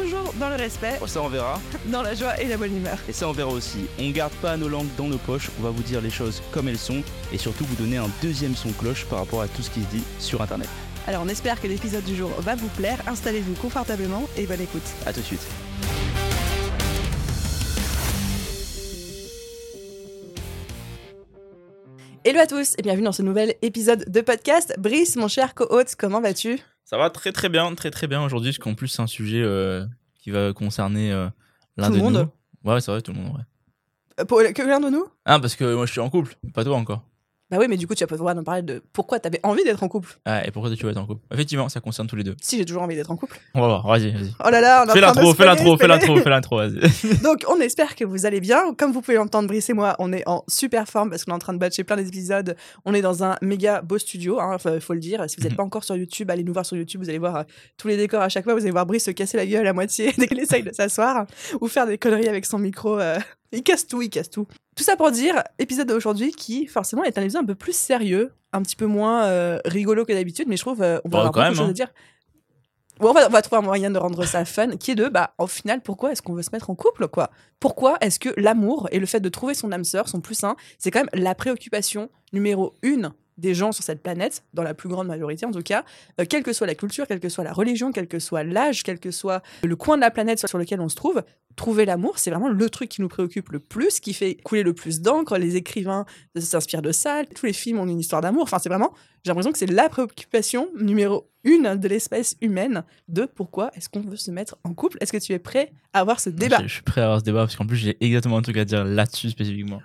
toujours dans le respect, Oh, ça on verra. dans la joie et la bonne humeur. Et ça on verra aussi. On garde pas nos langues dans nos poches, on va vous dire les choses comme elles sont et surtout vous donner un deuxième son cloche par rapport à tout ce qui se dit sur internet. Alors on espère que l'épisode du jour va vous plaire, installez-vous confortablement et bonne écoute. A tout de suite. Hello à tous et bienvenue dans ce nouvel épisode de podcast. Brice, mon cher co-hôte, comment vas-tu? Ça va très très bien, très très bien aujourd'hui, parce qu'en plus c'est un sujet euh, qui va concerner euh, l'un Tout le de monde? Nous. Ouais, c'est vrai, tout le monde, ouais. Euh, Pour que l'un de nous? Ah, parce que moi je suis en couple, pas toi encore. Bah oui, mais du coup tu as pas le droit d'en parler de pourquoi t'avais envie d'être en couple. Ah, et pourquoi tu vas être en couple Effectivement, ça concerne tous les deux. Si j'ai toujours envie d'être en couple. On va voir, vas-y, vas-y. Oh là là, on en Fais l'intro, fais l'intro, fais l'intro, fais l'intro, vas-y. Donc, on espère que vous allez bien. Comme vous pouvez l'entendre, Brice et moi, on est en super forme parce qu'on est en train de batcher plein d'épisodes. On est dans un méga beau studio, hein, faut, faut le dire. Si vous n'êtes Mhm. pas encore sur YouTube, allez nous voir sur YouTube. Vous allez voir euh, tous les décors à chaque fois. Vous allez voir Brice se casser la gueule à moitié dès qu'il essaye de s'asseoir ou faire des conneries avec son micro. euh, Il casse tout, il casse tout. Tout ça pour dire, épisode d'aujourd'hui qui, forcément, est un épisode un peu plus sérieux, un petit peu moins euh, rigolo que d'habitude, mais je trouve euh, on va Bah, avoir beaucoup même, de choses hein. à dire. Bon, on, va, on va trouver un moyen de rendre ça fun, qui est de, bah, au final, pourquoi est-ce qu'on veut se mettre en couple, quoi? Pourquoi est-ce que l'amour et le fait de trouver son âme sœur sont plus sains? C'est quand même la préoccupation numéro une des gens sur cette planète, dans la plus grande majorité en tout cas, euh, quelle que soit la culture, quelle que soit la religion, quel que soit l'âge, quel que soit le coin de la planète sur lequel on se trouve, trouver l'amour, c'est vraiment le truc qui nous préoccupe le plus, qui fait couler le plus d'encre. Les écrivains s'inspirent de ça, tous les films ont une histoire d'amour. Enfin, c'est vraiment, j'ai l'impression que c'est la préoccupation numéro une de l'espèce humaine de pourquoi est-ce qu'on veut se mettre en couple. Est-ce que tu es prêt à avoir ce débat? Je, je suis prêt à avoir ce débat, parce qu'en plus j'ai exactement un truc à dire là-dessus spécifiquement.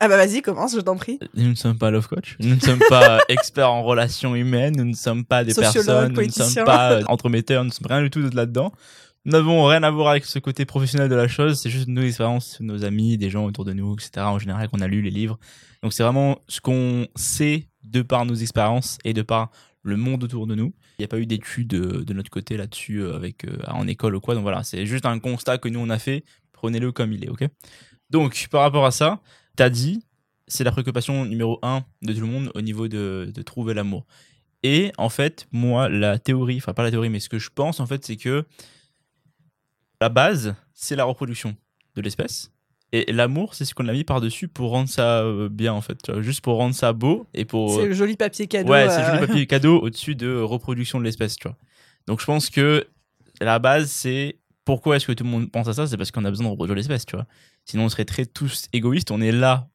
Ah bah vas-y, commence, je t'en prie. Nous ne sommes pas love coach, nous ne sommes pas experts en relations humaines, nous ne sommes pas des personnes, nous ne sommes pas euh, entremetteurs, nous ne sommes rien du tout de là-dedans. N'avons rien à voir avec ce côté professionnel de la chose, c'est juste nos expériences, nos amis, des gens autour de nous, etc. En général, qu'on a lu les livres. Donc c'est vraiment ce qu'on sait de par nos expériences et de par le monde autour de nous. Il n'y a pas eu d'études euh, de notre côté là-dessus euh, avec euh, en école ou quoi. Donc voilà, c'est juste un constat que nous on a fait. Prenez-le comme il est, ok? Donc par rapport à ça, t'as dit, c'est la préoccupation numéro un de tout le monde au niveau de, de trouver l'amour. Et en fait, moi, la théorie, enfin pas la théorie, mais ce que je pense en fait, c'est que la base, c'est la reproduction de l'espèce. Et l'amour, c'est ce qu'on a mis par-dessus pour rendre ça euh, bien, en fait. tu vois, Juste pour rendre ça beau et pour. C'est le joli papier cadeau. Ouais, c'est euh, le joli papier cadeau au-dessus de reproduction de l'espèce, tu vois. Donc je pense que la base, c'est pourquoi est-ce que tout le monde pense à ça? C'est parce qu'on a besoin de reproduire l'espèce, tu vois. Sinon, on serait très tous égoïstes. On est là,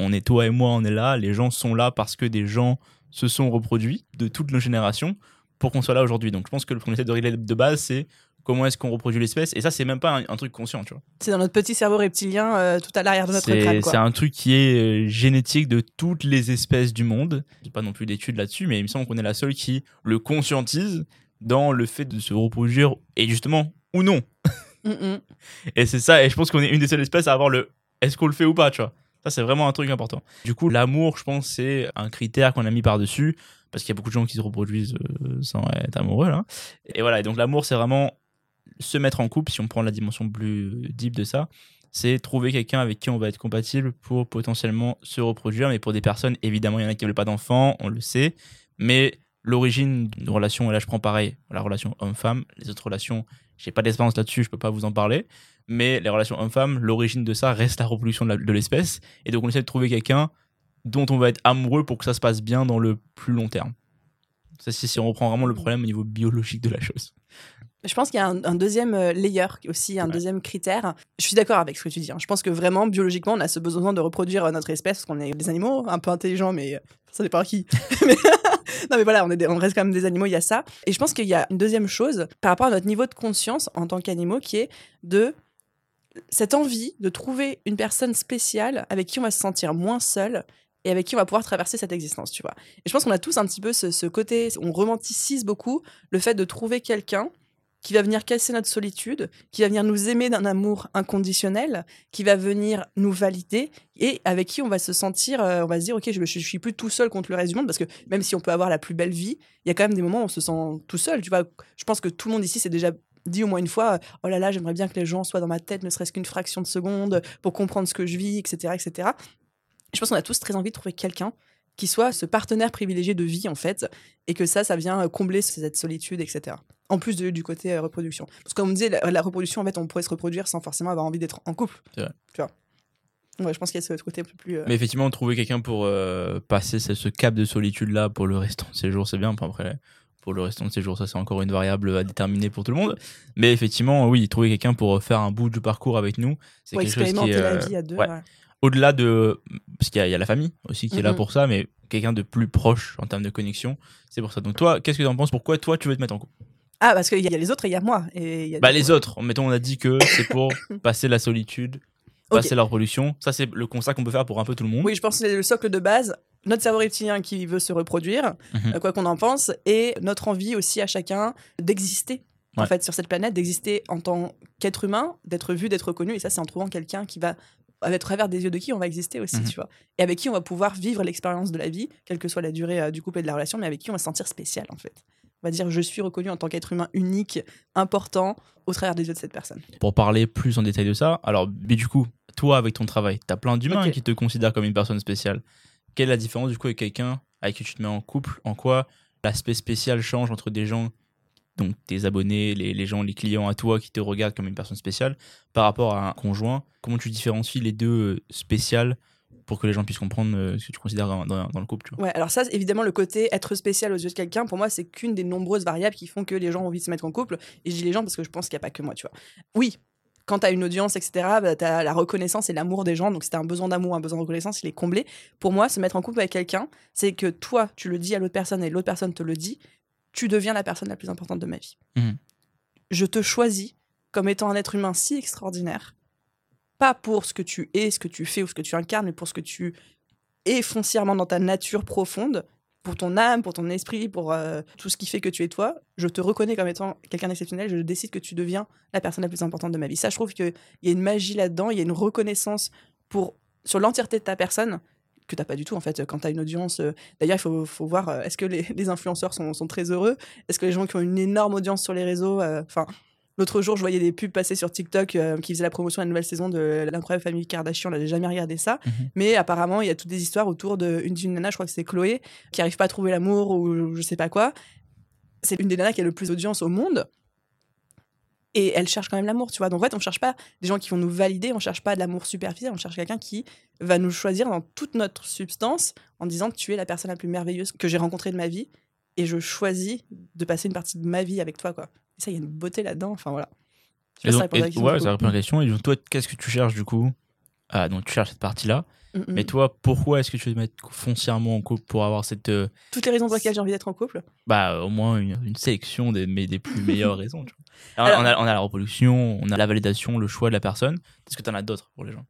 on est toi et moi, on est là. Les gens sont là parce que des gens se sont reproduits de toutes nos générations pour qu'on soit là aujourd'hui. Donc je pense que le qu'on essaie de régler de base, c'est comment est-ce qu'on reproduit l'espèce. Et ça, c'est même pas un, un truc conscient, tu vois. C'est dans notre petit cerveau reptilien, euh, tout à l'arrière de notre crâne. C'est un truc qui est euh, génétique de toutes les espèces du monde. J'ai pas non plus d'études là-dessus, mais il me semble qu'on est la seule qui le conscientise dans le fait de se reproduire, et justement, ou non. Mm, mm. Et c'est ça, et je pense qu'on est une des seules espèces à avoir le est-ce qu'on le fait ou pas, tu vois. Ça, c'est vraiment un truc important. Du coup, l'amour, je pense, c'est un critère qu'on a mis par-dessus, parce qu'il y a beaucoup de gens qui se reproduisent euh, sans être amoureux, là. Et voilà, et donc l'amour, c'est vraiment se mettre en couple, si on prend la dimension plus deep de ça, c'est trouver quelqu'un avec qui on va être compatible pour potentiellement se reproduire. Mais pour des personnes, évidemment, il y en a qui veulent pas d'enfants, on le sait. Mais l'origine d'une relation, et là je prends pareil, la relation homme-femme, les autres relations, j'ai pas d'expérience là-dessus, je peux pas vous en parler. Mais les relations homme-femme, l'origine de ça reste la reproduction de l'espèce. Et donc on essaie de trouver quelqu'un dont on va être amoureux pour que ça se passe bien dans le plus long terme. Ça, c'est si on reprend vraiment le problème au niveau biologique de la chose. Je pense qu'il y a un, un deuxième euh, layer aussi, un Ouais. deuxième critère. Je suis d'accord avec ce que tu dis. hein. Je pense que vraiment, biologiquement, on a ce besoin de reproduire euh, notre espèce, parce qu'on est des animaux un peu intelligents, mais euh, ça dépend à qui. Mais- non, mais voilà, on, est des- on reste quand même des animaux, il y a ça. Et je pense qu'il y a une deuxième chose par rapport à notre niveau de conscience en tant qu'animaux, qui est de cette envie de trouver une personne spéciale avec qui on va se sentir moins seul et avec qui on va pouvoir traverser cette existence, tu vois. Et je pense qu'on a tous un petit peu ce, ce côté, on romanticise beaucoup le fait de trouver quelqu'un qui va venir casser notre solitude, qui va venir nous aimer d'un amour inconditionnel, qui va venir nous valider et avec qui on va se sentir, euh, on va se dire, ok, je, je, suis plus tout seul contre le reste du monde parce que même si on peut avoir la plus belle vie, il y a quand même des moments où on se sent tout seul. Tu vois, je pense que tout le monde ici s'est déjà dit au moins une fois, oh là là, j'aimerais bien que les gens soient dans ma tête, ne serait-ce qu'une fraction de seconde, pour comprendre ce que je vis, etc., etc. Je pense qu'on a tous très envie de trouver quelqu'un qui soit ce partenaire privilégié de vie en fait, et que ça, ça vient combler cette solitude, etc. En plus du côté euh, reproduction. Parce que comme on disait, la, reproduction, en fait, on pourrait se reproduire sans forcément avoir envie d'être en couple. C'est vrai. Tu vois. Ouais, je pense qu'il y a ce côté un peu plus. euh, Mais effectivement, trouver quelqu'un pour euh, passer ce, ce cap de solitude-là pour le restant de ses jours, c'est bien. Enfin, après, pour le restant de ses jours, ça, c'est encore une variable à déterminer pour tout le monde. Mais effectivement, oui, trouver quelqu'un pour faire un bout du parcours avec nous, c'est quelque chose qui est. la euh, vie à deux. ouais. ouais. Au-delà de. Parce qu'il y, a- il y a la famille aussi qui est là pour ça, mais quelqu'un de plus proche en termes de connexion, c'est pour ça. Donc, toi, qu'est-ce que tu en penses? Pourquoi toi, tu veux te mettre en couple? Ah, parce qu'il y a les autres et il y a moi. Et il y a Bah, les autres, mettons, on a dit que c'est pour passer la solitude, passer la reproduction. Ça, c'est le constat qu'on peut faire pour un peu tout le monde. Oui, je pense que c'est le socle de base. Notre cerveau reptilien qui veut se reproduire, Mhm. euh, quoi qu'on en pense, et notre envie aussi à chacun d'exister. En fait, sur cette planète, d'exister en tant qu'être humain, d'être vu, d'être reconnu. Et ça, c'est en trouvant quelqu'un qui va, à travers des yeux de qui on va exister aussi, Mhm. tu vois. Et avec qui on va pouvoir vivre l'expérience de la vie, quelle que soit la durée euh, du couple et de la relation, mais avec qui on va se sentir spécial, en fait. Va dire, je suis reconnu en tant qu'être humain unique, important, au travers des yeux de cette personne. pour parler plus en détail de ça, alors, mais du coup, toi, avec ton travail, t'as plein d'humains qui te considèrent comme une personne spéciale. Quelle est la différence, du coup, avec quelqu'un avec qui tu te mets en couple? En quoi l'aspect spécial change entre des gens, donc tes abonnés, les, les gens, les clients à toi qui te regardent comme une personne spéciale, par rapport à un conjoint? Comment tu différencies les deux euh, spéciales pour que les gens puissent comprendre euh, ce que tu considères dans, dans- dans le couple tu vois Ouais, alors ça, évidemment, le côté être spécial aux yeux de quelqu'un, pour moi, c'est qu'une des nombreuses variables qui font que les gens ont envie de se mettre en couple. Et je dis les gens parce que je pense qu'il n'y a pas que moi, tu vois. Oui, quand tu as une audience, etc., bah, tu as la reconnaissance et l'amour des gens. Donc, si tu un besoin d'amour, un besoin de reconnaissance, il est comblé. Pour moi, se mettre en couple avec quelqu'un, c'est que toi, tu le dis à l'autre personne et l'autre personne te le dit, tu deviens la personne la plus importante de ma vie. Mhm. Je te choisis comme étant un être humain si extraordinaire, pas pour ce que tu es, ce que tu fais ou ce que tu incarnes, mais pour ce que tu es foncièrement dans ta nature profonde, pour ton âme, pour ton esprit, pour euh, tout ce qui fait que tu es toi. Je te reconnais comme étant quelqu'un d'exceptionnel. Je décide que tu deviens la personne la plus importante de ma vie. Ça, je trouve qu'il y a une magie là-dedans. Il y a une reconnaissance pour sur l'entièreté de ta personne que t'as pas du tout en fait quand tu as une audience. euh, D'ailleurs, il faut, voir euh, est-ce que les, influenceurs sont, sont très heureux? Est-ce que les gens qui ont une énorme audience sur les réseaux, enfin. L'autre jour, je voyais des pubs passer sur TikTok euh, qui faisaient la promotion de la nouvelle saison de l'incroyable famille Kardashian. On n'avait jamais regardé ça. Mhm. Mais apparemment, il y a toutes des histoires autour d'une d'une nana, je crois que c'est Chloé, qui arrive pas à trouver l'amour ou je sais pas quoi. C'est une des nanas qui a le plus d'audience au monde. Et elle cherche quand même l'amour, tu vois. Donc en fait, on cherche pas des gens qui vont nous valider, on cherche pas de l'amour superficiel, on cherche quelqu'un qui va nous choisir dans toute notre substance en disant tu es la personne la plus merveilleuse que j'ai rencontrée de ma vie et je choisis de passer une partie de ma vie avec toi, quoi. Ça, il y a une beauté là-dedans. Enfin voilà. Je Et donc- ça répond à la et- question, Ouais, du ça répond à la question. Et donc, toi, qu'est-ce que tu cherches du coup Ah, donc tu cherches cette partie-là. Mm, mm. Mais toi, pourquoi est-ce que tu veux te mettre foncièrement en couple pour avoir cette. euh, Toutes les raisons pour lesquelles j'ai envie d'être en couple. bah, au moins une, une sélection des, mais des plus meilleures raisons. tu vois. Alors, Alors- on, a, on a la reproduction, on a la validation, le choix de la personne. Est-ce que tu en as d'autres pour les gens?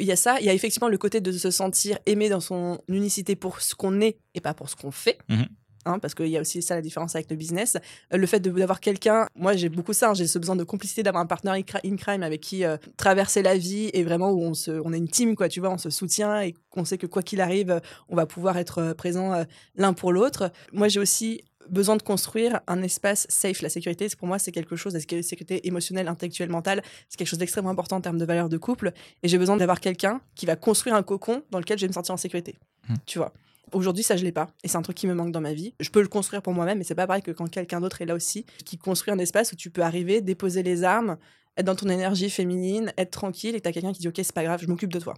Il y a ça, il y a effectivement le côté de se sentir aimé dans son unicité pour ce qu'on est et pas pour ce qu'on fait. Mhm. Hein, parce qu'il y a aussi ça la différence avec le business. Euh, Le fait d'avoir quelqu'un, moi j'ai beaucoup ça, hein, j'ai ce besoin de complicité, d'avoir un partenaire in cri- in crime avec qui euh, traverser la vie et vraiment où on, se, on est une team, quoi, tu vois, on se soutient et qu'on sait que quoi qu'il arrive, euh, on va pouvoir être présent euh, l'un pour l'autre. Moi j'ai aussi besoin de construire un espace safe. La sécurité, pour moi, c'est quelque chose, la sécu- sécurité émotionnelle, intellectuelle, mentale, c'est quelque chose d'extrêmement important en termes de valeur de couple. Et j'ai besoin d'avoir quelqu'un qui va construire un cocon dans lequel je vais me sentir en sécurité. Mhm. Tu vois. Aujourd'hui, ça, je l'ai pas. Et c'est un truc qui me manque dans ma vie. Je peux le construire pour moi-même, mais c'est pas pareil que quand quelqu'un d'autre est là aussi, qui construit un espace où tu peux arriver, déposer les armes, être dans ton énergie féminine, être tranquille, et t'as quelqu'un qui dit Ok, c'est pas grave, je m'occupe de toi.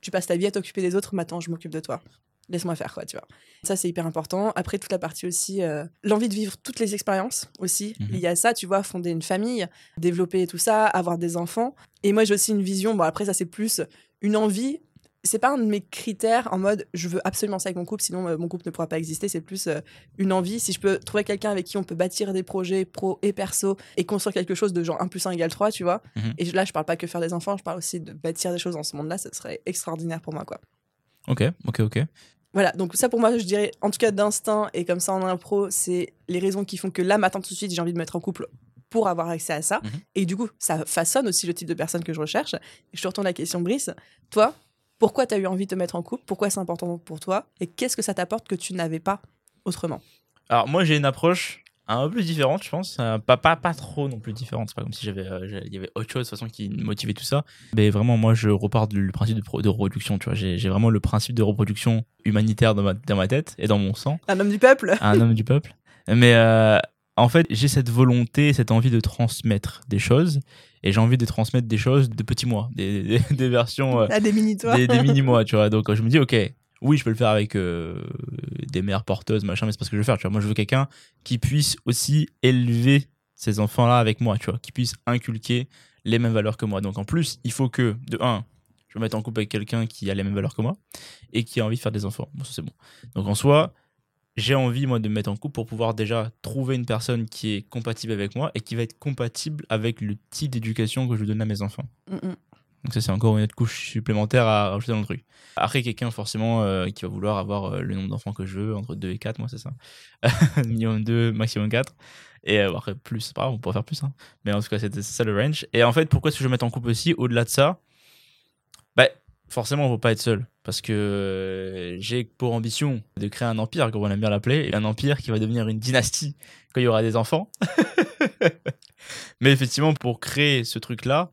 Tu passes ta vie à t'occuper des autres, maintenant, je m'occupe de toi. Laisse-moi faire, quoi, tu vois. Ça, c'est hyper important. Après, toute la partie aussi, euh, l'envie de vivre toutes les expériences aussi. Il y a ça, tu vois, fonder une famille, développer tout ça, avoir des enfants. Et moi, j'ai aussi une vision. Bon, après, ça, c'est plus une envie. C'est pas un de mes critères en mode je veux absolument ça avec mon couple, sinon euh, mon couple ne pourra pas exister. C'est plus euh, une envie. Si je peux trouver quelqu'un avec qui on peut bâtir des projets pro et perso et construire quelque chose de genre 1 plus 1 égale 3, tu vois. Mhm. Et là, je parle pas que faire des enfants, je parle aussi de bâtir des choses dans ce monde-là. Ça serait extraordinaire pour moi, quoi. Ok, ok, ok. Voilà, donc ça pour moi, je dirais, en tout cas d'instinct et comme ça en impro, c'est les raisons qui font que là, maintenant tout de suite, j'ai envie de me mettre en couple pour avoir accès à ça. Mhm. Et du coup, ça façonne aussi le type de personne que je recherche. Et je te retourne la question, Brice. Toi, pourquoi tu as eu envie de te mettre en couple? Pourquoi c'est important pour toi? Et qu'est-ce que ça t'apporte que tu n'avais pas autrement? Alors moi j'ai une approche un peu plus différente, je pense. Euh, pas, pas, pas trop non plus différente. C'est pas comme si j'avais, euh, il y avait autre chose de toute façon qui motivait tout ça. Mais vraiment, moi, je repars du principe de, pro- de reproduction. Tu vois, j'ai, j'ai vraiment le principe de reproduction humanitaire dans ma, dans ma tête et dans mon sang. Un homme du peuple? Un homme du peuple. Mais euh, en fait, j'ai cette volonté, cette envie de transmettre des choses. Et j'ai envie de transmettre des choses de petits mois, des, des, des versions, euh, à des mini-toi. des, des mini-mois, tu vois. Donc je me dis, ok, oui, je peux le faire avec euh, des mères porteuses, machin, mais c'est pas ce que je veux faire, tu vois. Moi, je veux quelqu'un qui puisse aussi élever ces enfants-là avec moi, tu vois, qui puisse inculquer les mêmes valeurs que moi. Donc en plus, il faut que, de un, je me mette en couple avec quelqu'un qui a les mêmes valeurs que moi et qui a envie de faire des enfants. Bon, ça c'est bon. Donc en soi, j'ai envie, moi, de me mettre en couple pour pouvoir déjà trouver une personne qui est compatible avec moi et qui va être compatible avec le type d'éducation que je donne à mes enfants. Mm, mm. Donc ça, c'est encore une autre couche supplémentaire à rajouter dans le truc. Après, quelqu'un, forcément, euh, qui va vouloir avoir euh, le nombre d'enfants que je veux, entre 2 et 4, moi, c'est ça. Minimum 2, maximum 4. Et euh, après, plus, c'est pas grave, on pourrait faire plus. Hein. Mais en tout cas, c'est c'est ça le range. Et en fait, pourquoi est-ce que je vais mettre en couple aussi? Au-delà de ça, bah, forcément, on ne peut pas être seul. Parce que euh, j'ai pour ambition de créer un empire, comme on aime bien l'appeler, et un empire qui va devenir une dynastie quand il y aura des enfants. Mais effectivement, pour créer ce truc-là,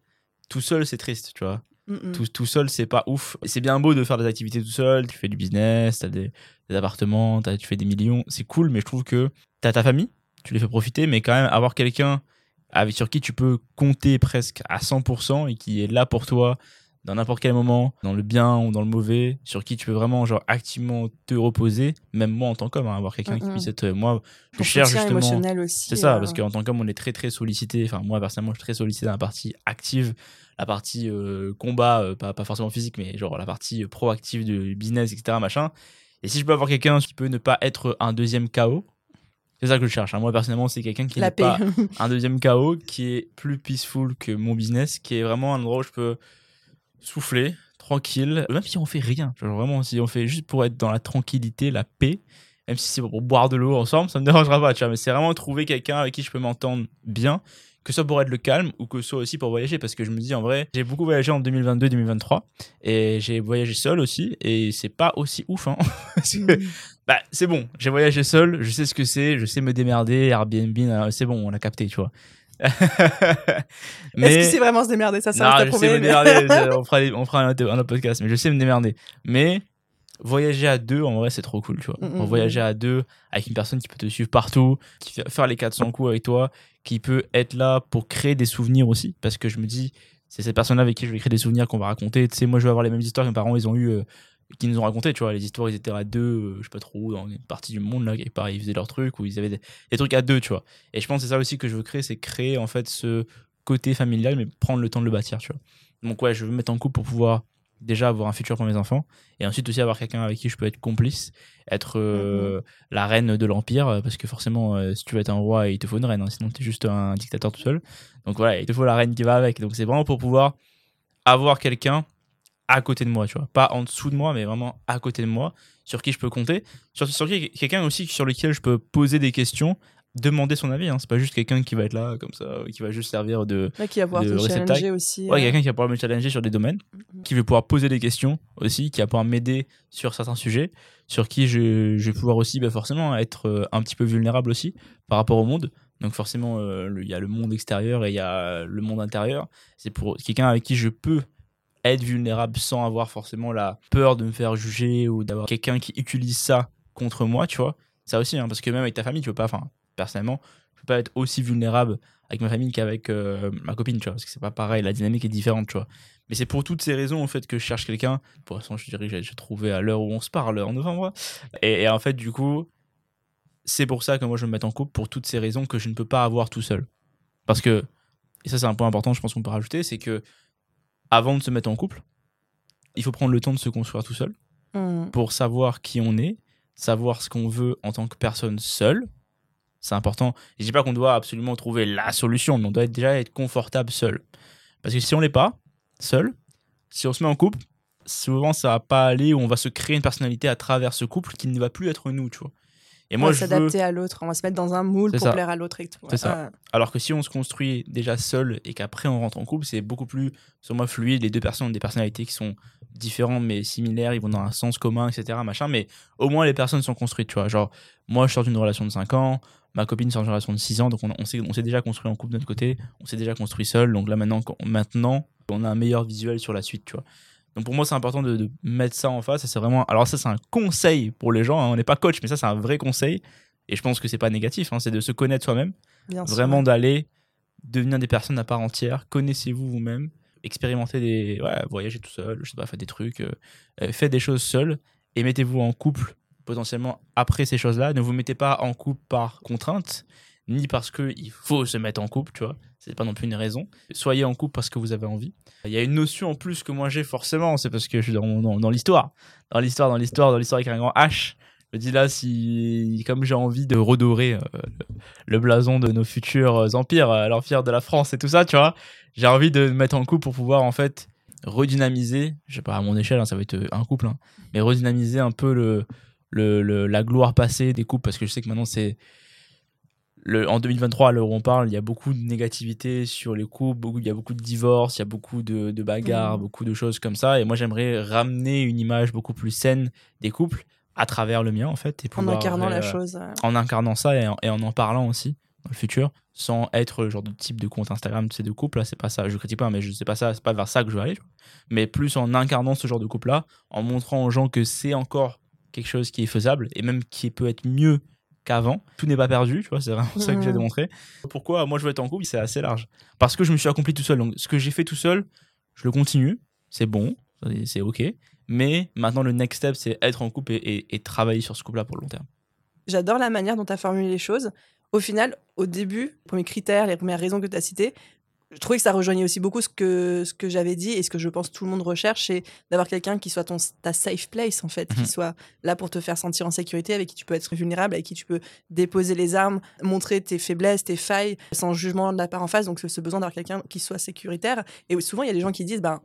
tout seul, c'est triste, tu vois. Mm, mm. Tout, tout seul, c'est pas ouf. C'est bien beau de faire des activités tout seul, tu fais du business, t'as des, des appartements, tu fais des millions, c'est cool, mais je trouve que t'as ta famille, tu les fais profiter, mais quand même avoir quelqu'un avec sur qui tu peux compter presque à 100% et qui est là pour toi dans n'importe quel moment, dans le bien ou dans le mauvais, sur qui tu peux vraiment genre activement te reposer, même moi en tant qu'homme, hein, avoir quelqu'un qui Mhm. puisse être moi, je cherche justement c'est ça, euh, parce qu'en tant qu'homme, on est très très sollicité. Enfin, moi personnellement, je suis très sollicité dans la partie active, la partie euh, combat, euh, pas, pas forcément physique, mais genre la partie euh, proactive du business, etc. Machin. Et si je peux avoir quelqu'un qui peut ne pas être un deuxième chaos, c'est ça que je cherche. hein. Moi personnellement, c'est quelqu'un qui n'est pas un deuxième chaos, qui est plus peaceful que mon business, qui est vraiment un endroit où je peux souffler tranquille, même si on fait rien. Genre vraiment, si on fait juste pour être dans la tranquillité, la paix, même si c'est pour boire de l'eau ensemble, ça me dérangera pas, tu vois. Mais c'est vraiment trouver quelqu'un avec qui je peux m'entendre bien, que ce soit pour être le calme ou que ce soit aussi pour voyager. Parce que je me dis, en vrai, j'ai beaucoup voyagé en 2022-2023 et j'ai voyagé seul aussi et c'est pas aussi ouf, hein. Bah, c'est bon, j'ai voyagé seul, je sais ce que c'est, je sais me démerder, Airbnb, c'est bon, on a capté, tu vois. Est-ce que c'est vraiment se démerder? Ça, ça non, je sais me mais- démerder. on fera, les- on fera un, autre, podcast, mais je sais me démerder. Mais voyager à deux, en vrai, c'est trop cool, tu vois. Mm, mm, voyager à deux avec une personne qui peut te suivre partout, qui fait faire les 400 coups avec toi, qui peut être là pour créer des souvenirs aussi. Parce que je me dis, c'est cette personne-là avec qui je vais créer des souvenirs qu'on va raconter. Tu sais, moi, je vais avoir les mêmes histoires que mes parents, ils ont eu. euh, qui nous ont raconté, tu vois, les histoires, ils étaient à deux, euh, je sais pas trop dans une partie du monde, là, quelque part, ils faisaient leurs trucs, ou ils avaient des, des trucs à deux, tu vois. Et je pense que c'est ça aussi que je veux créer, c'est créer, en fait, ce côté familial, mais prendre le temps de le bâtir, tu vois. Donc, ouais, je veux me mettre en couple pour pouvoir déjà avoir un futur pour mes enfants, et ensuite aussi avoir quelqu'un avec qui je peux être complice, être euh, la reine de l'empire, euh, parce que forcément, euh, si tu veux être un roi, il te faut une reine, hein, sinon tu es juste un dictateur tout seul. Donc voilà, il te faut la reine qui va avec. Donc c'est vraiment pour pouvoir avoir quelqu'un à côté de moi, tu vois. Pas en dessous de moi, mais vraiment à côté de moi, sur qui je peux compter. Sur, sur qui, quelqu'un aussi sur lequel je peux poser des questions, demander son avis. Hein. C'est pas juste quelqu'un qui va être là comme ça, qui va juste servir de. Ouais, qui va pouvoir de te challenger aussi. Ouais, euh, quelqu'un qui va pouvoir me challenger sur des domaines, Mhm. qui va pouvoir poser des questions aussi, qui va pouvoir m'aider sur certains sujets, sur qui je, je vais pouvoir aussi bah, forcément être euh, un petit peu vulnérable aussi par rapport au monde. Donc forcément, euh, il y a le monde extérieur et il y a le monde intérieur. C'est pour quelqu'un avec qui je peux être vulnérable sans avoir forcément la peur de me faire juger ou d'avoir quelqu'un qui utilise ça contre moi, tu vois. Ça aussi, hein, parce que même avec ta famille, tu peux pas, enfin, personnellement, je peux pas être aussi vulnérable avec ma famille qu'avec euh, ma copine, tu vois, parce que c'est pas pareil, la dynamique est différente, tu vois. Mais c'est pour toutes ces raisons, en fait, que je cherche quelqu'un. Pour l'instant, je dirais que j'ai- trouvé à l'heure où on se parle, en novembre. Et, et en fait, du coup, c'est pour ça que moi, je me mets en couple, pour toutes ces raisons que je ne peux pas avoir tout seul. Parce que, et ça, c'est un point important, je pense qu'on peut rajouter, c'est que avant de se mettre en couple, il faut prendre le temps de se construire tout seul mm. pour savoir qui on est, savoir ce qu'on veut en tant que personne seule. C'est important. Je dis pas qu'on doit absolument trouver la solution, mais on doit être- déjà être confortable seul. Parce que si on l'est pas seul, si on se met en couple, souvent ça va pas aller où on va se créer une personnalité à travers ce couple qui ne va plus être nous, tu vois. Et on moi, va je veux. s'adapter à l'autre, on va se mettre dans un moule pour ça. plaire à l'autre et tout. C'est ça. Ouais. Alors que si on se construit déjà seul et qu'après on rentre en couple, c'est beaucoup plus, sur moi, fluide. Les deux personnes ont des personnalités qui sont différentes mais similaires, ils vont dans un sens commun, etc. Machin. Mais au moins les personnes sont construites, tu vois. Genre, moi, je sors d'une relation de 5 ans, ma copine sort d'une relation de 6 ans, donc on, on s'est on s'est déjà construit en couple de notre côté, on s'est déjà construit seul. Donc là, maintenant, maintenant, on a un meilleur visuel sur la suite, tu vois. Donc pour moi, c'est important de, de mettre ça en face. Et c'est vraiment. Alors, ça, c'est un conseil pour les gens. hein. On n'est pas coach, mais ça, c'est un vrai conseil. Et je pense que c'est pas négatif. hein. C'est de se connaître soi-même vraiment d'aller devenir des personnes à part entière. Connaissez-vous vous-même, expérimentez des, ouais, voyagez tout seul, je sais pas, faites des trucs, euh, euh, faites des choses seul et mettez-vous en couple potentiellement après ces choses-là. Ne vous mettez pas en couple par contrainte, ni parce que il faut se mettre en couple, tu vois. C'est pas non plus une raison. Soyez en couple parce que vous avez envie. Il y a une notion en plus que moi j'ai forcément, c'est parce que je suis dans, dans, l'histoire, dans l'histoire, dans l'histoire, dans l'histoire avec un grand H. Je dis là, si comme j'ai envie de redorer euh, le blason de nos futurs empires, euh, l'empire de la France et tout ça, tu vois. J'ai envie de me mettre en couple pour pouvoir en fait redynamiser, je sais pas à mon échelle, hein, ça va être un couple, hein, mais redynamiser un peu le, le- la gloire passée des couples parce que je sais que maintenant c'est le, en 2023 à l'heure où on parle, il y a beaucoup de négativité sur les couples, beaucoup, il y a beaucoup de divorces, il y a beaucoup de, de bagarres, Mhm. beaucoup de choses comme ça. Et moi, j'aimerais ramener une image beaucoup plus saine des couples à travers le mien en fait. Et En incarnant la euh, chose. euh, en incarnant ça et en, et en en parlant aussi dans le futur sans être le genre de type de compte Instagram de ces deux couples là c'est pas ça je critique pas mais je sais pas ça c'est pas vers ça que je veux aller tu mais plus en incarnant ce genre de couple là en montrant aux gens que c'est encore quelque chose qui est faisable et même qui peut être mieux qu'avant. Tout n'est pas perdu tu vois c'est vraiment ça que j'ai démontré. Pourquoi moi je veux être en couple c'est assez large. Parce que je me suis accompli tout seul. Donc ce que j'ai fait tout seul je le continue. C'est bon. C'est- ok. Mais maintenant le next step c'est être en couple et, et- et travailler sur ce couple là pour le long terme. J'adore la manière dont tu as formulé les choses. Au final, au début, les premiers critères, les premières raisons que tu as citées, je trouvais que ça rejoignait aussi beaucoup ce que, ce que j'avais dit et ce que je pense tout le monde recherche, c'est d'avoir quelqu'un qui soit ton, ta safe place, en fait, Mhm. qui soit là pour te faire sentir en sécurité, avec qui tu peux être vulnérable, avec qui tu peux déposer les armes, montrer tes faiblesses, tes failles, sans jugement de la part en face. Donc, ce besoin d'avoir quelqu'un qui soit sécuritaire. Et souvent, il y a des gens qui disent, ben,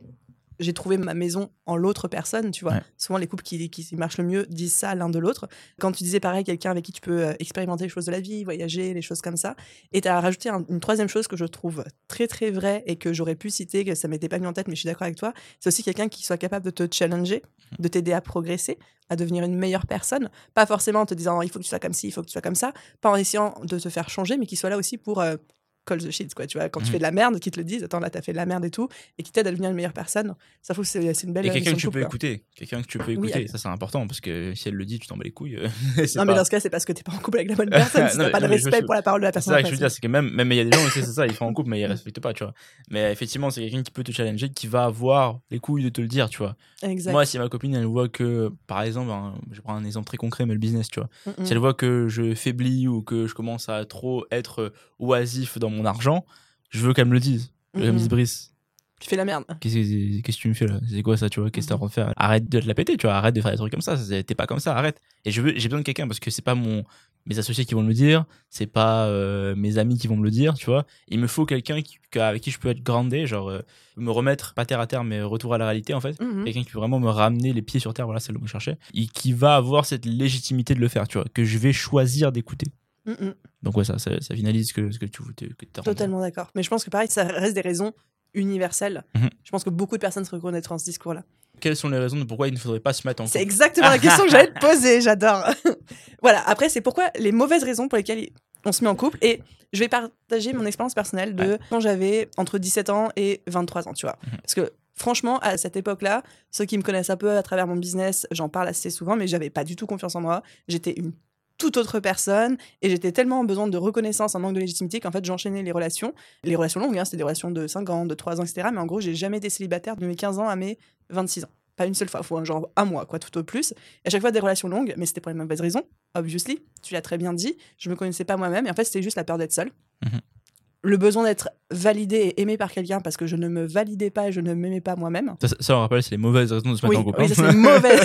j'ai trouvé ma maison en l'autre personne, tu vois. Ouais. Souvent, les couples qui, qui marchent le mieux disent ça l'un de l'autre. Quand tu disais pareil, quelqu'un avec qui tu peux euh, expérimenter les choses de la vie, voyager, les choses comme ça. Et tu as rajouté un- une troisième chose que je trouve très très vraie et que j'aurais pu citer, que ça m'était pas mis en tête, mais je suis d'accord avec toi. C'est aussi quelqu'un qui soit capable de te challenger, de t'aider à progresser, à devenir une meilleure personne. Pas forcément en te disant il faut que tu sois comme ci, il faut que tu sois comme ça. Pas en essayant de te faire changer, mais qui soit là aussi pour. euh, call the shit, quoi, tu vois, quand tu Mhm. fais de la merde, qui te le disent, attends, là, t'as fait de la merde et tout, et qui t'aide à devenir une meilleure personne. Ça, faut que c'est c'est une belle Et quelqu'un que tu peux écouter. Quelqu'un que tu peux écouter. Ça, c'est important parce que si elle le dit, tu t'en bats les couilles. euh, c'est Non, mais dans ce cas, c'est parce que t'es pas en couple avec la bonne personne. si t'as pas de je respect pour la parole de la C'est personne. ça en que je veux dire, c'est que même, même il y a des gens, c'est ça, ils sont en couple, mais ils respectent pas, tu vois. Mais effectivement, c'est quelqu'un qui peut te challenger, qui va avoir les couilles de te le dire, tu vois. Exact. Moi, si ma copine, elle voit que, par exemple, un- je prends un exemple très concret, mais le business, tu vois. Mm, Si mm. elle voit que je faiblis ou que je commence à trop être oisif dans mon argent, je veux qu'elle me le dise. Je veux qu'elle me Mhm. dise, Brice, Tu fais la merde. Qu'est-ce que tu me fais là? C'est quoi ça, tu vois? Qu'est-ce que t'es en train de faire Arrête de te la péter, tu vois. Arrête de faire des trucs comme ça. T'es pas comme ça, arrête. Et je veux, j'ai besoin de quelqu'un parce que c'est pas mon, mes associés qui vont me le dire, c'est pas euh, mes amis qui vont me le dire, tu vois. Il me faut quelqu'un avec qui je peux être grandé, genre euh, me remettre, pas terre à terre, mais retour à la réalité en fait. Mhm. Quelqu'un qui peut vraiment me ramener les pieds sur terre, voilà, c'est le mot que je cherchais. Et qui va avoir cette légitimité de le faire, tu vois. Que je vais choisir d'écouter. Mm, mm. Donc ouais, ça, ça, ça finalise ce que, ce que tu que Totalement d'accord. Mais je pense que pareil, ça reste des raisons universelles. Mhm. Je pense que beaucoup de personnes se reconnaîtront dans ce discours-là. Quelles sont les raisons de pourquoi il ne faudrait pas se mettre en C'est couple exactement la question que j'allais te poser, j'adore. voilà, après, c'est pourquoi les mauvaises raisons pour lesquelles on se met en couple. Et je vais partager mon expérience personnelle de quand j'avais entre 17 ans et 23 ans, tu vois. Mhm. Parce que franchement, à cette époque-là, ceux qui me connaissent un peu à travers mon business, j'en parle assez souvent, mais j'avais pas du tout confiance en moi. J'étais une toute autre personne et j'étais tellement en besoin de reconnaissance, en manque de légitimité qu'en fait j'enchaînais les relations, les relations longues, hein, c'était des relations de 5 ans, de 3 ans, etc. Mais en gros, j'ai jamais été célibataire de mes 15 ans à mes 26 ans. Pas une seule fois, faut un genre un mois, quoi, tout au plus. Et à chaque fois des relations longues, mais c'était pour les mauvaises raisons, obviously. Tu l'as très bien dit. Je me connaissais pas moi-même et en fait c'était juste la peur d'être seule. Mhm. Le besoin d'être validé et aimé par quelqu'un parce que je ne me validais pas et je ne m'aimais pas moi-même. Ça, ça, on rappelle, c'est les mauvaises raisons de se mettre Oui, en couple. oui, hein. c'est mauvais.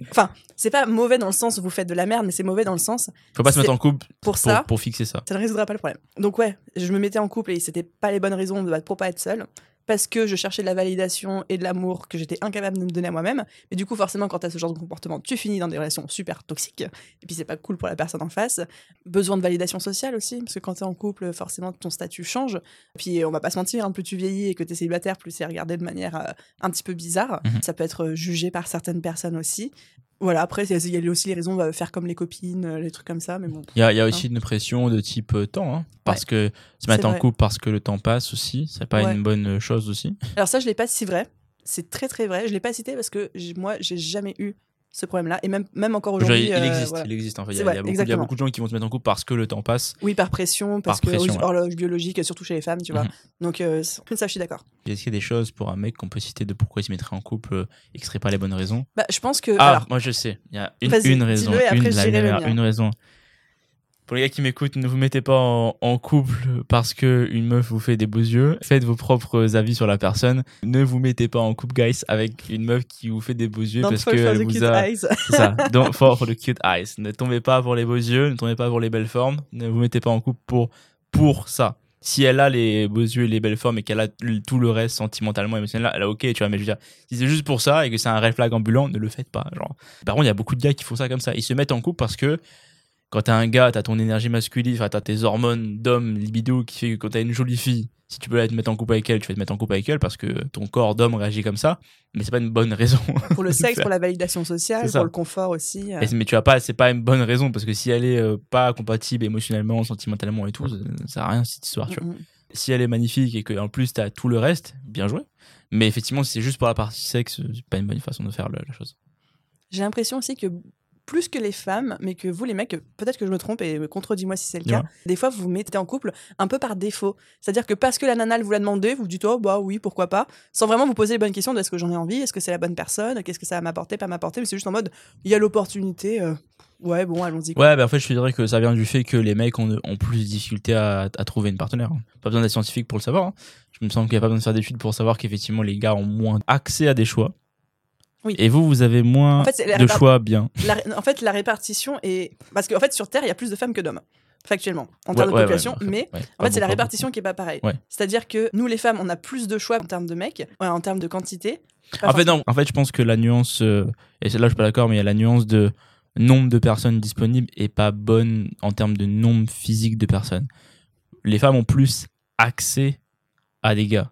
enfin, c'est pas mauvais dans le sens où vous faites de la merde, mais c'est mauvais dans le sens Faut pas se mettre en couple pour pour, ça, pour fixer ça. ça ne résoudra pas le problème. Donc ouais, je me mettais en couple et c'était pas les bonnes raisons pour pas être seule. Parce que je cherchais de la validation et de l'amour que j'étais incapable de me donner à moi-même. Mais du coup, forcément, quand tu as ce genre de comportement, tu finis dans des relations super toxiques. Et puis, c'est pas cool pour la personne en face. Besoin de validation sociale aussi, parce que quand tu es en couple, forcément, ton statut change. Puis, on va pas se mentir, hein, plus tu vieillis et que tu es célibataire, plus c'est regardé de manière euh, un petit peu bizarre. Mhm. Ça peut être jugé par certaines personnes aussi. Voilà, après, il y a aussi les raisons, va faire comme les copines, euh, les trucs comme ça, mais bon. Il y a, y a aussi une pression de type euh, temps, hein, parce que se mettre en couple parce que le temps passe aussi, c'est pas Ouais. une bonne chose aussi. Alors ça, je l'ai pas si vrai. C'est très très vrai. Je l'ai pas cité parce que moi, j'ai jamais eu ce problème-là. Et même, même encore aujourd'hui. il euh, existe, voilà. il existe en fait. Il y, a, il y a vrai, beaucoup, il y a beaucoup de gens qui vont se mettre en couple parce que le temps passe. Oui, par pression, parce Par que pression, ouais. horloge biologique, surtout chez les femmes, tu vois. Mhm. Donc euh, ça, je suis d'accord. Est-ce qu'il y a des choses pour un mec qu'on peut citer de pourquoi il se mettrait en couple euh, et que ce serait pas les bonnes raisons? Bah, je pense que. Ah, alors, moi je sais. Il y a une, une raison. une, la mien. une raison. Pour les gars qui m'écoutent, ne vous mettez pas en, en couple parce que une meuf vous fait des beaux yeux. Faites vos propres avis sur la personne. Ne vous mettez pas en couple, guys, avec une meuf qui vous fait des beaux yeux don't parce qu'elle the vous cute a. eyes. Ça. Don't fall for the cute eyes. Ne tombez pas pour les beaux yeux, ne tombez pas pour les belles formes. Ne vous mettez pas en couple pour pour ça. Si elle a les beaux yeux et les belles formes et qu'elle a tout le reste sentimentalement, émotionnellement, elle a ok, tu vois. Mais je veux dire, si c'est juste pour ça et que c'est un red flag ambulant, ne le faites pas. Genre. Par contre, il y a beaucoup de gars qui font ça comme ça. Ils se mettent en couple parce que quand t'as un gars, t'as ton énergie masculine, enfin t'as tes hormones d'homme, libido, qui fait que quand t'as une jolie fille, si tu peux la te mettre en couple avec elle, tu vas te mettre en couple avec elle parce que ton corps d'homme réagit comme ça. Mais c'est pas une bonne raison. pour le sexe, pour la validation sociale, pour le confort aussi. euh. Mais tu vas pas, c'est pas une bonne raison parce que si elle est euh, pas compatible émotionnellement, sentimentalement et tout, ça, ça à rien cette histoire, tu vois. Mhm. Si elle est magnifique et que en plus t'as tout le reste, bien joué. Mais effectivement, si c'est juste pour la partie sexe, c'est pas une bonne façon de faire la chose. J'ai l'impression aussi que plus que les femmes, mais que vous les mecs, peut-être que je me trompe et contredis-moi si c'est le cas, des fois vous vous mettez en couple un peu par défaut. C'est-à-dire que parce que la nana vous l'a demandé, vous vous dites oh bah oui, pourquoi pas, sans vraiment vous poser les bonnes questions de est-ce que j'en ai envie, est-ce que c'est la bonne personne, qu'est-ce que ça va m'apporter, pas m'apporter, mais c'est juste en mode il y a l'opportunité, euh, ouais bon allons-y. Ouais, bah en fait, je te dirais que ça vient du fait que les mecs ont, ont plus de difficultés à, à trouver une partenaire. hein. Pas besoin d'être scientifique pour le savoir. hein. Je me sens qu'il n'y a pas besoin de faire d'études pour savoir qu'effectivement les gars ont moins accès à des choix. Oui. Et vous, vous avez moins En fait, de choix bien. La en fait, la répartition est parce qu'en fait sur Terre il y a plus de femmes que d'hommes factuellement en Ouais, termes de ouais, population, ouais, mais En fait, c'est la beaucoup, répartition qui est pas pareille. C'est-à-dire que nous, les femmes, on a plus de choix en termes de mecs, en termes de quantité. En fait, non. En fait, je pense que la nuance, euh, et là, je suis pas d'accord, mais il y a la nuance de nombre de personnes disponibles est pas bonne en termes de nombre physique de personnes. Les femmes ont plus accès à des gars.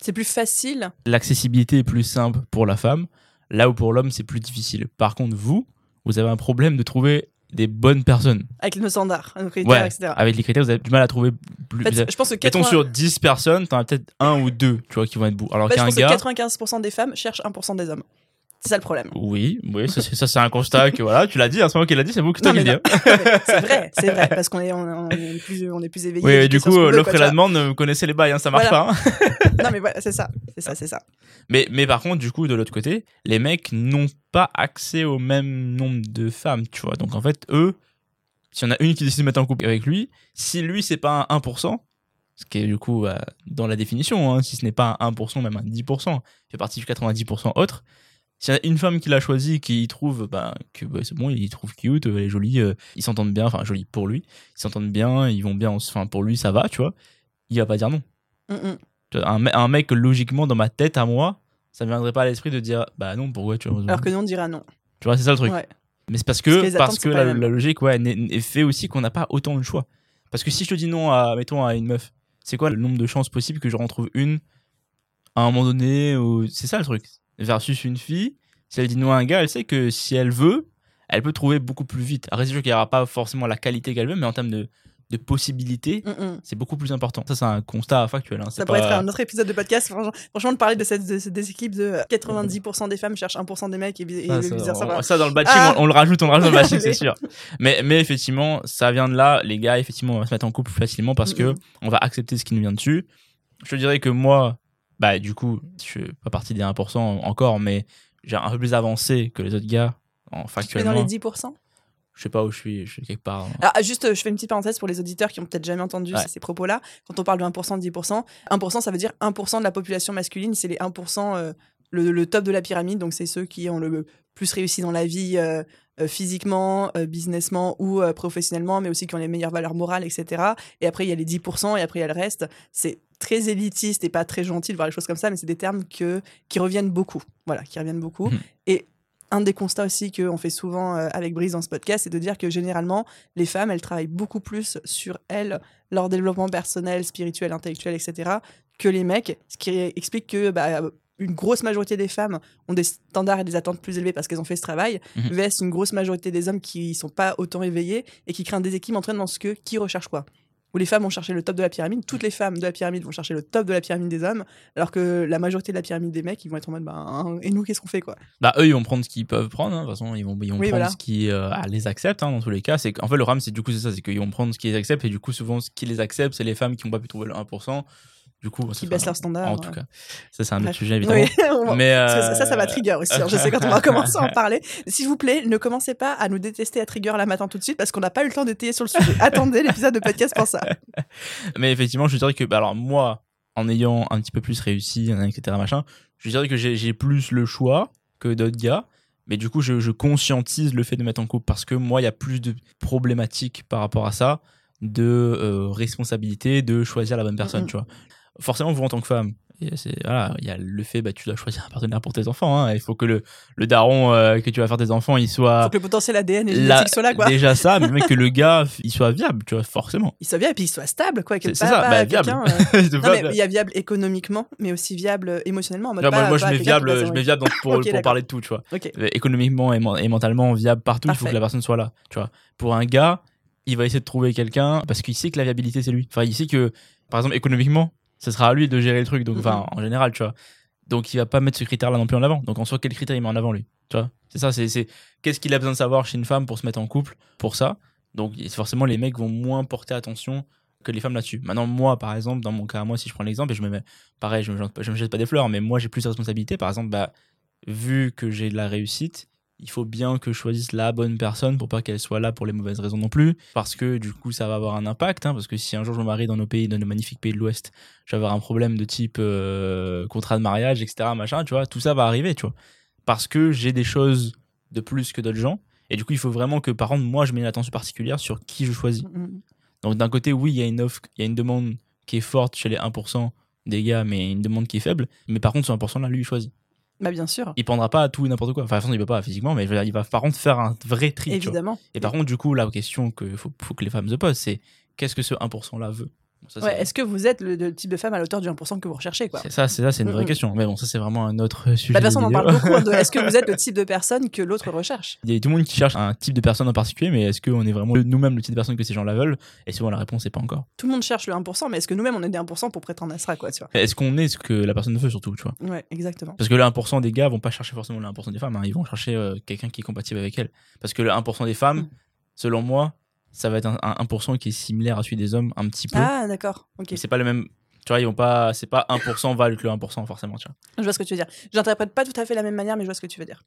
C'est plus facile. L'accessibilité est plus simple pour la femme, là où pour l'homme, c'est plus difficile. Par contre, vous, vous avez un problème de trouver des bonnes personnes. Avec nos standards, nos critères, Ouais, etc. avec les critères, vous avez du mal à trouver plus. En fait, je pense que Mettons 80... sur 10 personnes, t'en as peut-être un ou deux, tu vois, qui vont être beaux. Alors en fait, je qu'un pense gars. que 95% des femmes cherchent 1% des hommes. C'est ça le problème. Oui, oui, ça c'est ça c'est un constat que voilà, tu l'as dit, hein, c'est moi qui l'a dit, c'est vous qui t'as dit. hein. c'est vrai, c'est vrai, parce qu'on est, on, on est plus, on est plus éveillés. Oui, du coup, ce l'offre quoi, et la demande, vous connaissez les bails, hein, ça marche Voilà. pas. hein. Non, mais voilà, c'est ça, c'est ça, c'est ça. Mais, mais par contre, du coup, de l'autre côté, les mecs n'ont pas accès au même nombre de femmes, tu vois. Donc en fait, eux, s'il y en a une qui décide de mettre en couple avec lui, si lui c'est pas un 1%, ce qui est du coup euh, dans la définition, hein, si ce n'est pas un 1%, même un 10%, il fait partie du 90% autre. S'il y a une femme qui l'a choisi, qui trouve bah, que bah, c'est bon, il trouve cute, elle est jolie, euh, ils s'entendent bien, enfin jolie pour lui, ils s'entendent bien, ils vont bien, enfin pour lui ça va, tu vois, il va pas dire non. Mm, mm. Un, me- un mec, logiquement, dans ma tête, à moi, ça ne viendrait pas à l'esprit de dire bah non, pourquoi tu vois. Alors que nous, on dira non. Tu vois, c'est ça le truc. Ouais. Mais c'est parce Parce que, parce que la, logique ouais, fait aussi qu'on n'a pas autant de choix. Parce que si je te dis non à, mettons, à une meuf, c'est quoi le nombre de chances possibles que je retrouve une à un moment donné ou... C'est ça le truc. Versus une fille, si elle dit non à un gars, elle sait que si elle veut, elle peut trouver beaucoup plus vite. Après, c'est sûr qu'il n'y aura pas forcément la qualité qu'elle veut, mais en termes de, de possibilités, Mm, mm. c'est beaucoup plus important. Ça, c'est un constat factuel. hein. C'est Ça pourrait pas- être un autre épisode de podcast. Franchement, franchement de parler de cette de déséquilibre de 90% des femmes cherchent 1% des mecs et, et Ah, le ça, on- Voilà. ça, dans le batching, Ah. on, on le rajoute, on le rajoute dans le batching, c'est sûr. Mais, mais effectivement, ça vient de là. Les gars, effectivement, on va se mettre en couple plus facilement parce que Mhm. on va accepter ce qui nous vient dessus. Je te dirais que moi, bah, du coup, je suis pas partie des 1% encore, mais j'ai un peu plus avancé que les autres gars, en Tu es dans factuellement. les 10% Je sais pas où je suis, je suis quelque part. hein. Alors, juste, je fais une petite parenthèse pour les auditeurs qui ont peut-être jamais entendu Ouais. ces propos-là. Quand on parle de 1%, de 10%, 1%, ça veut dire 1% de la population masculine. C'est les 1%, euh, le, le top de la pyramide. Donc, c'est ceux qui ont le plus réussi dans la vie euh, euh, physiquement, euh, businessment ou euh, professionnellement, mais aussi qui ont les meilleures valeurs morales, etc. Et après, il y a les 10% et après, il y a le reste. C'est très élitistes et pas très gentils de voir les choses comme ça, mais c'est des termes que, qui reviennent beaucoup. Voilà, qui reviennent beaucoup. Mhm. Et un des constats aussi qu'on fait souvent euh, avec Brise dans ce podcast, c'est de dire que généralement, les femmes, elles travaillent beaucoup plus sur elles, leur développement personnel, spirituel, intellectuel, etc., que les mecs, ce qui explique que bah, une grosse majorité des femmes ont des standards et des attentes plus élevés parce qu'elles ont fait ce travail, Mhm. vs une grosse majorité des hommes qui sont pas autant éveillés et qui créent un déséquilibre entre eux dans ce que qui recherche quoi. Où les femmes vont chercher le top de la pyramide, toutes les femmes de la pyramide vont chercher le top de la pyramide des hommes, alors que la majorité de la pyramide des mecs, ils vont être en mode, bah, hein, et nous, qu'est-ce qu'on fait, quoi? Bah, eux, ils vont prendre ce qu'ils peuvent prendre. hein. De toute façon, ils vont, ils vont Oui, prendre voilà. ce qui euh, les accepte, hein, dans tous les cas. C'est qu'en fait, le RAM, c'est du coup, c'est ça, c'est qu'ils vont prendre ce qu'ils acceptent, et du coup, souvent, ce qui les accepte, c'est les femmes qui n'ont pas pu trouver le 1%. Du coup, Qui baissent leurs standards. En tout cas, ça, c'est un autre sujet, évidemment. Oui, Mais ça, ça, ça va euh, trigger aussi. hein. Je sais quand on va commencer à en parler. S'il vous plaît, ne commencez pas à nous détester à trigger là matin tout de suite parce qu'on n'a pas eu le temps d'étayer sur le sujet. Attendez l'épisode de podcast pour ça. Mais effectivement, je dirais que, bah, alors moi, en ayant un petit peu plus réussi, etc., machin, je dirais que j'ai plus le choix que d'autres gars. Mais du coup, je, je conscientise le fait de mettre en couple parce que moi, il y a plus de problématiques par rapport à ça, de euh, responsabilité, de choisir la bonne personne, tu vois. Forcément, vous, en tant que femme, c'est- voilà, il y a le fait, bah, tu dois choisir un partenaire pour tes enfants. hein. Il faut que le, le daron euh, que tu vas faire tes enfants, il soit Faut que le potentiel ADN et génétique soit là, quoi. déjà ça, mais que le gars, il soit viable, tu vois, forcément. Il soit viable et puis il soit stable, quoi. C'est ça, bah, viable. euh, Non, mais il y a viable économiquement, mais aussi viable émotionnellement. En mode Ouais, moi, pas- je mets viable, je mets viable pour, pour parler de tout, tu vois. Économiquement et, men- et mentalement, viable partout, il faut que la personne soit là, tu vois. Pour un gars, il va essayer de trouver quelqu'un parce qu'il sait que la viabilité, c'est lui. Enfin, il sait que, par exemple, économiquement, ce sera à lui de gérer le truc, donc, enfin, en général, tu vois. Donc, il va pas mettre ce critère-là non plus en avant. Donc, en soi, quel critère il met en avant, lui Tu vois? C'est ça, c'est c'est- qu'est-ce qu'il a besoin de savoir chez une femme pour se mettre en couple pour ça? Donc, forcément, les mecs vont moins porter attention que les femmes là-dessus. Maintenant, moi, par exemple, dans mon cas, moi, si je prends l'exemple, et je me mets, pareil, je me, je me jette pas des fleurs, mais moi, j'ai plus de responsabilités. Par exemple, bah, vu que j'ai de la réussite, il faut bien que je choisisse la bonne personne pour pas qu'elle soit là pour les mauvaises raisons non plus. Parce que du coup, ça va avoir un impact. hein, parce que si un jour je me marie dans nos pays, dans nos magnifiques pays de l'Ouest, je vais avoir un problème de type euh, contrat de mariage, etc. Machin, tu vois, tout ça va arriver, tu vois. Parce que j'ai des choses de plus que d'autres gens. Et du coup, il faut vraiment que, par contre, moi, je mets une attention particulière sur qui je choisis. Mm. Donc d'un côté, oui, il y a une offre, il y a une demande qui est forte chez les 1% des gars, mais une demande qui est faible. Mais par contre, ce 1% là, lui, il choisit. Bah, bien sûr. Il prendra pas tout et n'importe quoi. Enfin, de toute façon, il peut pas physiquement, mais je veux dire, il va par contre faire un vrai tri. Évidemment. Et par contre, du coup, la question que faut, faut que les femmes se posent, c'est qu'est-ce que ce 1% là veut? Ouais, Est-ce que vous êtes le, le type de femme à l'auteur du 1% que vous recherchez, quoi c'est ça, c'est ça, c'est une vraie question. Mais bon, ça c'est vraiment un autre sujet. Bah, de toute façon, on en parle beaucoup. hein, de est-ce que vous êtes le type de personne que l'autre recherche Il y a tout le monde qui cherche un type de personne en particulier, mais est-ce qu'on est vraiment nous-mêmes le type de personne que ces gens-là veulent Et souvent la réponse est pas encore. Tout le monde cherche le 1%, mais est-ce que nous-mêmes on est des 1% pour prétendre à ça, quoi, tu vois Est-ce qu'on est ce que la personne veut surtout, tu vois Ouais, exactement. Parce que le 1% des gars vont pas chercher forcément le 1% des femmes, hein. ils vont chercher euh, quelqu'un qui est compatible avec elles. Parce que le 1% des femmes, Mm. selon moi, ça va être un, un 1% qui est similaire à celui des hommes un petit peu. Ah, d'accord. Ok. C'est pas le même. Tu vois, ils vont pas. C'est pas 1% valent que le 1% forcément, tu vois. Je vois ce que tu veux dire. J'interprète pas tout à fait la même manière, mais je vois ce que tu veux dire.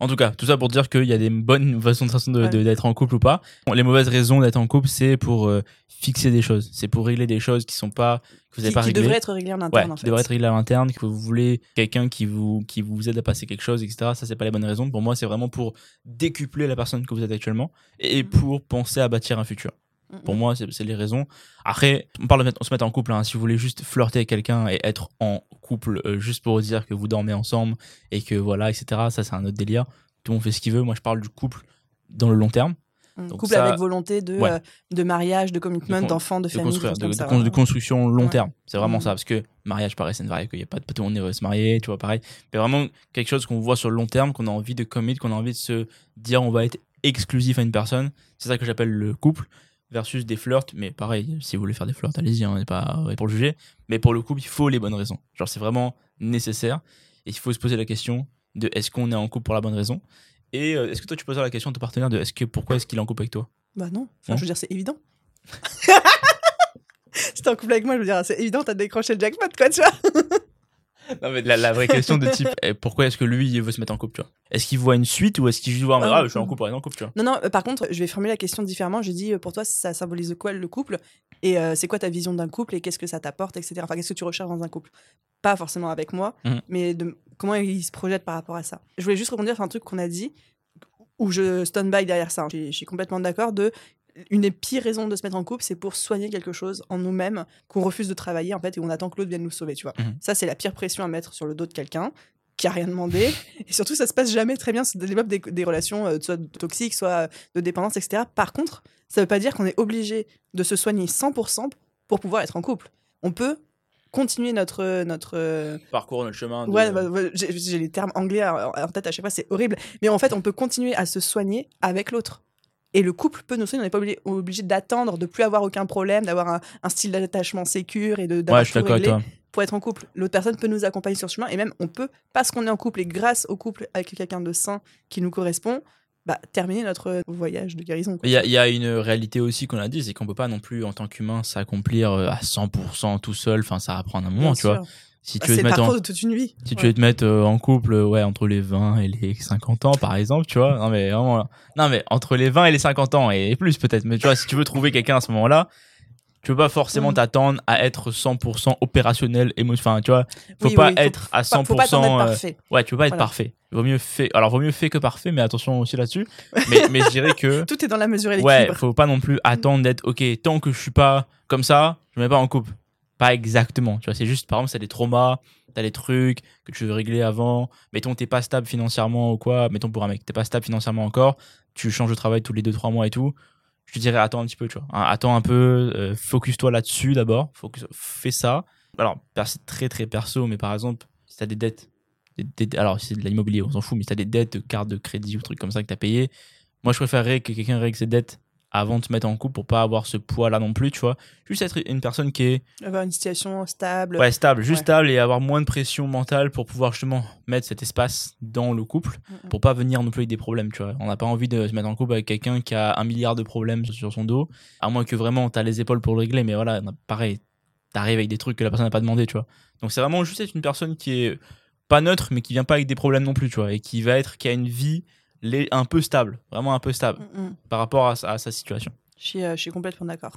En tout cas, tout ça pour dire qu'il y a des bonnes façons, façons de- Ouais. de- d'être en couple ou pas. Bon, les mauvaises raisons d'être en couple, c'est pour euh, fixer des choses. C'est pour régler des choses qui sont pas. que vous Qui, n'avez pas qui réglées. devrait être réglé en Ouais, interne, en qui fait. devrait être réglé à l'interne, que vous voulez quelqu'un qui vous, qui vous aide à passer quelque chose, etc. Ça, c'est pas les bonnes raisons. Pour moi, c'est vraiment pour décupler la personne que vous êtes actuellement et Mhm. pour penser à bâtir un futur. Mm, Pour mm. moi, c'est les raisons. Après, on parle de mettre- on se mettre en couple. hein. Si vous voulez juste flirter avec quelqu'un et être en couple euh, juste pour dire que vous dormez ensemble et que voilà, etc. Ça, c'est un autre délire. Tout le monde fait ce qu'il veut. Moi, je parle du couple dans le long terme, Mm. Donc Couple ça- avec volonté de, Ouais. euh, de mariage, de commitment, De d'enfants, de de, famille, de, de con- de construction long Ouais. terme. C'est vraiment Mhm. ça. Parce que mariage, pareil, c'est une variété. Il y a pas, pas tout le monde veut se marier, tu vois, pareil. Mais vraiment quelque chose qu'on voit sur le long terme, qu'on a envie de commit, qu'on a envie de se dire on va être exclusif à une personne. C'est ça que j'appelle le couple versus des flirts. Mais pareil, si vous voulez faire des flirts, allez-y, hein, on n'est pas pour le juger. Mais pour le couple, il faut les bonnes raisons. Genre, c'est vraiment nécessaire. Et il faut se poser la question de est-ce qu'on est en couple pour la bonne raison? Et euh, est-ce que toi tu poses la question à ton partenaire de est-ce que pourquoi est-ce qu'il est en couple avec toi? Bah non. Enfin, Non? je veux dire, c'est évident. si t'es en couple avec moi, je veux dire, c'est évident, t'as décroché le jackpot, quoi, tu vois. Non, mais la, la vraie question de type, eh, pourquoi est-ce que lui, il veut se mettre en couple, tu vois? Est-ce qu'il voit une suite ou est-ce qu'il juste voit, Ah, ah, je suis en couple, on est en couple, tu vois? Non, non, euh, par contre, je vais formuler la question différemment. Je dis, euh, pour toi, ça symbolise quoi le couple? Et euh, c'est quoi ta vision d'un couple et qu'est-ce que ça t'apporte, etc. Enfin, qu'est-ce que tu recherches dans un couple? Pas forcément avec moi, Mhm. mais de comment il se projette par rapport à ça? Je voulais juste rebondir sur un truc qu'on a dit, où je stand by derrière ça. hein. Je suis complètement d'accord de une des pires raisons de se mettre en couple, c'est pour soigner quelque chose en nous-mêmes qu'on refuse de travailler en fait et on attend que l'autre vienne nous sauver, tu vois. Mhm. Ça, c'est la pire pression à mettre sur le dos de quelqu'un qui a rien demandé. et surtout, ça se passe jamais très bien. Ça développe des, des relations euh, soit toxiques, soit de dépendance, etc. Par contre, ça veut pas dire qu'on est obligé de se soigner 100% pour pouvoir être en couple. On peut continuer notre notre euh, Parcours, notre chemin. de- Ouais, bah, j'ai les termes anglais en tête à chaque fois, c'est horrible. Mais en fait, on peut continuer à se soigner avec l'autre. Et le couple peut nous soigner, on n'est pas obligé, obligé d'attendre, de plus avoir aucun problème, d'avoir un, un style d'attachement sécure et de d'avoir Ouais, tout réglé pour être en couple. L'autre personne peut nous accompagner sur ce chemin et même on peut, parce qu'on est en couple et grâce au couple avec quelqu'un de sain qui nous correspond, bah, terminer notre voyage de guérison. Il y, a, il y a une réalité aussi qu'on a dit, c'est qu'on peut pas non plus en tant qu'humain s'accomplir euh, à 100% tout seul. Enfin, ça va prendre un moment, Bien tu vois. Si Bah, tu veux c'est te mettre en, de toute une vie. Si tu Ouais. veux te mettre euh, en couple, euh, ouais, entre les 20 et les 50 ans, par exemple, tu vois. Non, mais vraiment, non, mais entre les 20 et les 50 ans et plus peut-être. Mais tu vois, si tu veux trouver quelqu'un à ce moment-là, tu peux pas forcément Mhm. t'attendre à être 100% opérationnel, émo- enfin, tu vois, faut Oui, pas oui, faut être à 100%. Faut pas d'être euh, ouais, tu peux pas être parfait. Vaut mieux fait. Alors, vaut mieux fait que parfait, mais attention aussi là-dessus. Mais, mais je dirais que. Tout est dans la mesure et Ouais, l'équilibre. faut pas non plus attendre d'être ok. Tant que je suis pas comme ça, je me mets pas en couple. Pas exactement. Tu vois, c'est juste par exemple, c'est des traumas, t'as des trucs que tu veux régler avant. Mettons, t'es pas stable financièrement ou quoi. Mettons pour un mec, t'es pas stable financièrement encore. Tu changes de travail tous les 2-3 mois et tout. Je te dirais attends un petit peu, tu vois. Hein, Attends un peu, euh, focus-toi là-dessus d'abord. Focus, fais ça. Alors, c'est très très perso, mais par exemple, si t'as des dettes, alors c'est de l'immobilier, on s'en fout, mais si t'as des dettes de carte de crédit ou trucs comme ça que t'as payé, moi je préférerais que quelqu'un règle ses dettes avant de se mettre en couple pour pas avoir ce poids là non plus, tu vois. Juste être une personne qui est Avoir une situation stable. ouais, stable, juste Ouais. stable et avoir moins de pression mentale pour pouvoir justement mettre cet espace dans le couple Mhm. pour pas venir non plus avec des problèmes, tu vois. On n'a pas envie de se mettre en couple avec quelqu'un qui a un milliard de problèmes sur son dos, à moins que vraiment t'as les épaules pour le régler, mais voilà, pareil, t'arrives avec des trucs que la personne n'a pas demandé, tu vois. Donc c'est vraiment juste être une personne qui est pas neutre, mais qui vient pas avec des problèmes non plus, tu vois, et qui va être, qui a une vie lé- un peu stable, vraiment un peu stable Mm, mm. par rapport à, sa- à sa situation. Je suis, euh, je suis complètement d'accord.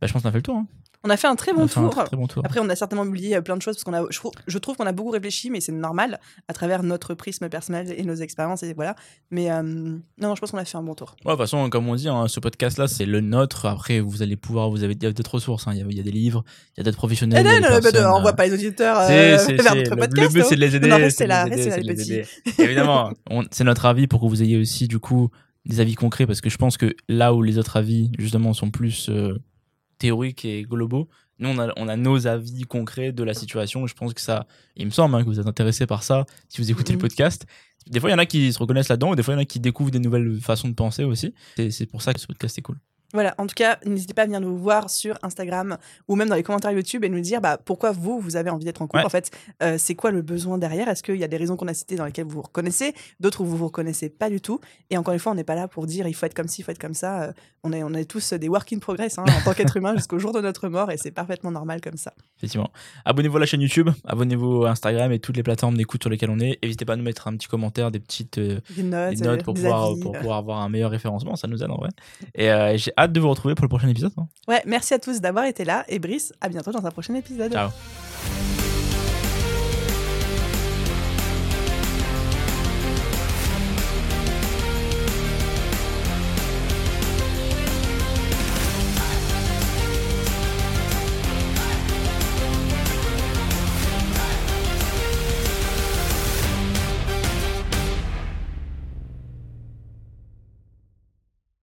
Bah, je pense qu'on a fait le tour. hein. On a fait un très On bon un tour. très bon tour. Après, on a certainement oublié euh, plein de choses parce qu'on a, je, trouve- je trouve qu'on a beaucoup réfléchi, mais c'est normal à travers notre prisme personnel et nos expériences et voilà. Mais euh, non, non, je pense qu'on a fait un bon tour. Ouais, de toute façon, comme on dit, hein, ce podcast-là, c'est le nôtre. Après, vous allez pouvoir, vous avez y d'autres ressources. hein. Il y, a, il y a des livres, il y a d'autres professionnels. Eh y non, non, personnes, on euh, voit pas les auditeurs euh, vers notre le- podcast. Le but, hein. c'est de les aider. Non, restez c'est là, les c'est petits. Évidemment, c'est notre avis pour que vous ayez aussi, du coup, des avis concrets. Parce que je pense que là où les autres avis, justement, sont plus euh, théoriques et globaux, nous, on a, on a nos avis concrets de la situation. Je pense que ça, il me semble hein, que vous êtes intéressés par ça si vous écoutez Mhm. le podcast. Des fois, il y en a qui se reconnaissent là-dedans, et des fois, il y en a qui découvrent des nouvelles façons de penser aussi. C'est pour ça que ce podcast est cool. Voilà, en tout cas, n'hésitez pas à venir nous voir sur Instagram ou même dans les commentaires YouTube et nous dire bah, pourquoi vous, vous avez envie d'être en couple. Ouais. En fait, euh, c'est quoi le besoin derrière? Est-ce qu'il y a des raisons qu'on a citées dans lesquelles vous vous reconnaissez, d'autres où vous vous reconnaissez pas du tout Et encore une fois, on n'est pas là pour dire il faut être comme ci, il faut être comme ça. Euh, on, est, on est tous des work in progress hein, en tant qu'être humain jusqu'au jour de notre mort et c'est parfaitement normal comme ça. Effectivement. Abonnez-vous à la chaîne YouTube, abonnez-vous à Instagram et toutes les plateformes d'écoute sur lesquelles on est. N'hésitez pas à nous mettre un petit commentaire, des petites euh, Des notes, des notes pour, pouvoir, avis. pour pouvoir avoir un meilleur référencement, ça nous aide en vrai. Et j'ai hâte de vous retrouver pour le prochain épisode. hein. Ouais, merci à tous d'avoir été là et Brice, à bientôt dans un prochain épisode. Ciao.